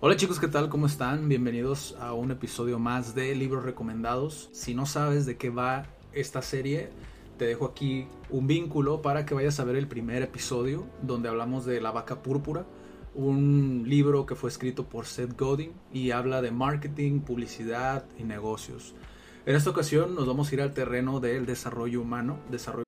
Hola chicos, ¿qué tal? ¿Cómo están? Bienvenidos a un episodio más de Libros Recomendados. Si no sabes de qué va esta serie, te dejo aquí un vínculo para que vayas a ver el primer episodio donde hablamos de La Vaca Púrpura, un libro que fue escrito por Seth Godin y habla de marketing, publicidad y negocios. En esta ocasión nos vamos a ir al terreno del desarrollo humano, desarrollo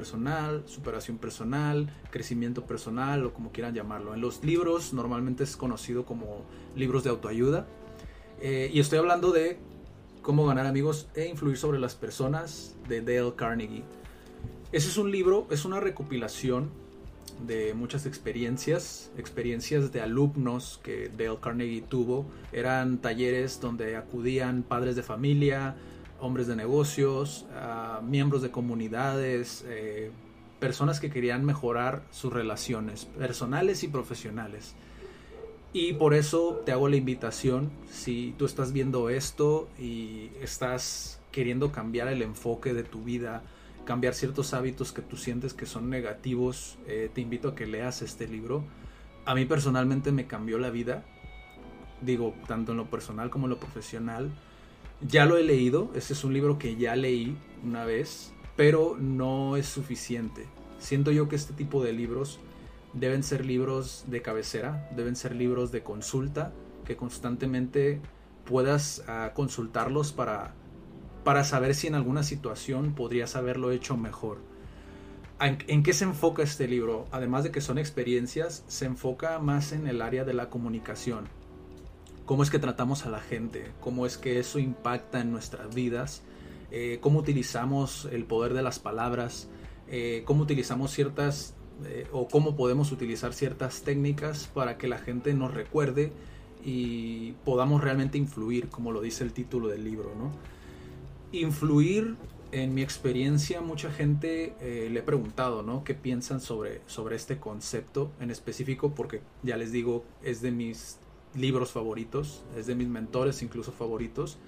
Personal, superación personal, crecimiento personal o como quieran llamarlo. En los libros normalmente es conocido como libros de autoayuda. Eh, y estoy hablando de cómo ganar amigos e influir sobre las personas de Dale Carnegie. Ese es un libro, es una recopilación de muchas experiencias, experiencias de alumnos que Dale Carnegie tuvo. Eran talleres donde acudían padres de familia, hombres de negocios, miembros de comunidades, eh, personas que querían mejorar sus relaciones personales y profesionales. Y por eso te hago la invitación, si tú estás viendo esto y estás queriendo cambiar el enfoque de tu vida, cambiar ciertos hábitos que tú sientes que son negativos, eh, te invito a que leas este libro. A mí personalmente me cambió la vida, digo, tanto en lo personal como en lo profesional ya lo he leído, este es un libro que ya leí una vez, pero no es suficiente. Siento yo que este tipo de libros deben ser libros de cabecera, deben ser libros de consulta, que constantemente puedas ah, consultarlos para, para saber si en alguna situación podrías haberlo hecho mejor. ¿En, ¿En qué se enfoca este libro? Además de que son experiencias, se enfoca más en el área de la comunicación cómo es que tratamos a la gente, cómo es que eso impacta en nuestras vidas, eh, cómo utilizamos el poder de las palabras, eh, cómo utilizamos ciertas eh, o cómo podemos utilizar ciertas técnicas para que la gente nos recuerde y podamos realmente influir, como lo dice el título del libro, ¿no? Influir, en mi experiencia, mucha gente le he preguntado, ¿no? ¿Qué piensan sobre, sobre este concepto en específico? Porque ya les digo, es de mis libros favoritos, es de mis mentores incluso favoritos.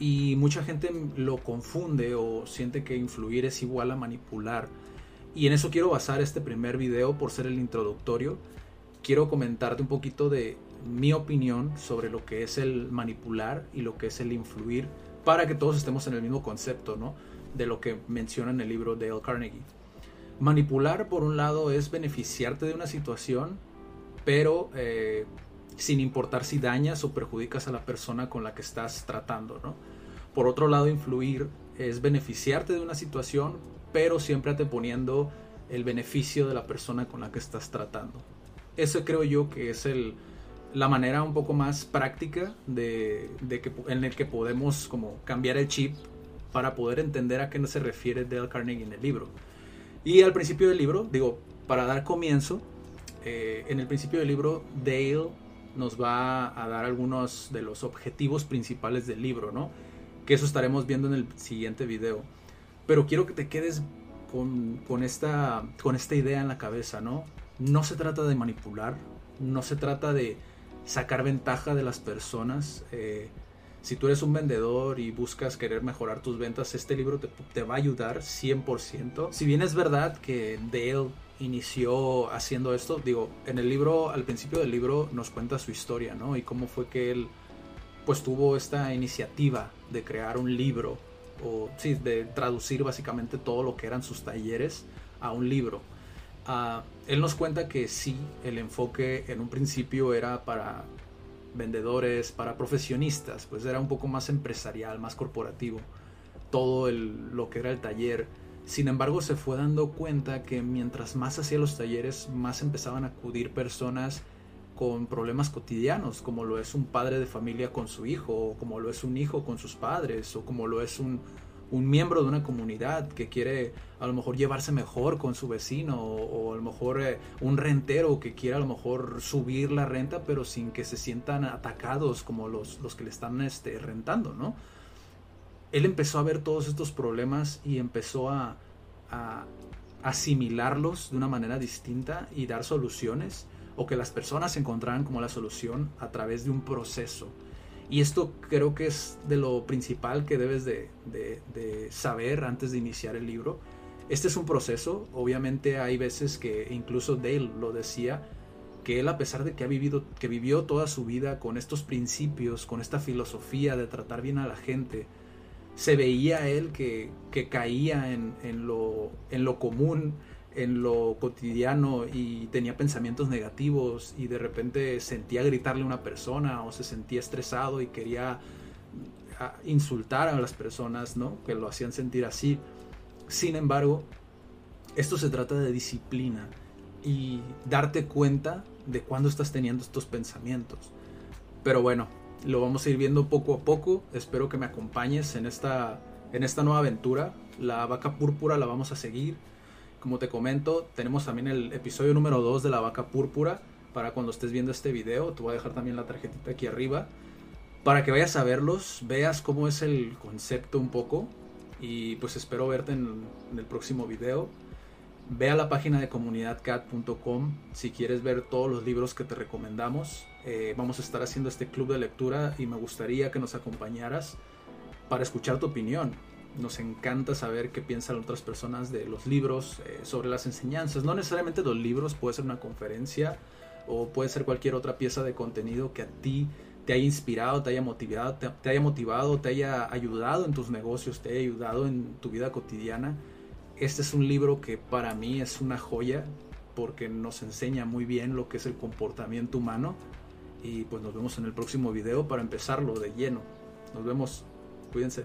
Y mucha gente lo confunde o siente que influir es igual a manipular. Y en eso quiero basar este primer video por ser el introductorio. Quiero comentarte un poquito de mi opinión sobre lo que es el manipular y lo que es el influir para que todos estemos en el mismo concepto, ¿no? De lo que menciona en el libro de Dale Carnegie. Manipular, por un lado, es beneficiarte de una situación, pero eh, sin importar si dañas o perjudicas a la persona con la que estás tratando. Por otro lado, influir es beneficiarte de una situación, pero siempre te poniendo el beneficio de la persona con la que estás tratando. Eso creo yo que es la manera un poco más práctica de, que, en el que podemos como cambiar el chip para poder entender a qué se refiere Dale Carnegie en el libro. Y al principio del libro, digo, para dar comienzo, eh, en el principio del libro, Dale nos va a dar algunos de los objetivos principales del libro, ¿no? Que eso estaremos viendo en el siguiente video. Pero quiero que te quedes con, esta, con esta idea en la cabeza, ¿no? No se trata de manipular, no se trata de sacar ventaja de las personas. Eh, si tú eres un vendedor y buscas querer mejorar tus ventas, este libro te, te va a ayudar 100%. Si bien es verdad que Dale inició haciendo esto? Digo, en el libro, al principio del libro nos cuenta su historia, ¿no? Y cómo fue que él pues tuvo esta iniciativa de crear un libro o sí, de traducir básicamente todo lo que eran sus talleres a un libro. Ah, él nos cuenta que sí, el enfoque en un principio era para vendedores, para profesionistas, pues era un poco más empresarial, más corporativo, todo el, lo que era el taller sin embargo, se fue dando cuenta que mientras más hacía los talleres, más empezaban a acudir personas con problemas cotidianos, como lo es un padre de familia con su hijo, o como lo es un hijo con sus padres, o como lo es un, miembro de una comunidad que quiere a lo mejor llevarse mejor con su vecino o, a lo mejor eh, un rentero que quiere a lo mejor subir la renta pero sin que se sientan atacados como los, los que le están este, rentando, ¿no? Él empezó a ver todos estos problemas y empezó a, asimilarlos de una manera distinta y dar soluciones o que las personas encontraran como la solución a través de un proceso. Y esto creo que es de lo principal que debes de, saber antes de iniciar el libro. Este es un proceso, obviamente hay veces que incluso Dale lo decía, que él a pesar de que ha vivido, que vivió toda su vida con estos principios, con esta filosofía de tratar bien a la gente, se veía él que, caía en, lo, en lo común, en lo cotidiano y tenía pensamientos negativos y de repente sentía gritarle a una persona o se sentía estresado y quería insultar a las personas, ¿no? Que lo hacían sentir así. Sin embargo, esto se trata de disciplina y darte cuenta de cuándo estás teniendo estos pensamientos. Pero bueno, lo vamos a ir viendo poco a poco. Espero que me acompañes en esta, en esta nueva aventura. La vaca púrpura la vamos a seguir como te comento, tenemos también el episodio número 2 de la vaca púrpura para cuando estés viendo este video. Te voy a dejar también la tarjetita aquí arriba para que vayas a verlos, veas cómo es el concepto un poco y pues espero verte en, el próximo video. Ve a la página de comunidadcat.com si quieres ver todos los libros que te recomendamos. Eh, vamos a estar haciendo este club de lectura y me gustaría que nos acompañaras para escuchar tu opinión nos encanta saber qué piensan otras personas de los libros, eh, sobre las enseñanzas. No necesariamente los libros, puede ser una conferencia o puede ser cualquier otra pieza de contenido que a ti te haya inspirado, te haya motivado, te, haya motivado, te haya ayudado en tus negocios, te haya ayudado en tu vida cotidiana. Este es un libro que para mí es una joya porque nos enseña muy bien lo que es el comportamiento humano. Y pues nos vemos en el próximo video para empezarlo de lleno. Nos vemos. Cuídense.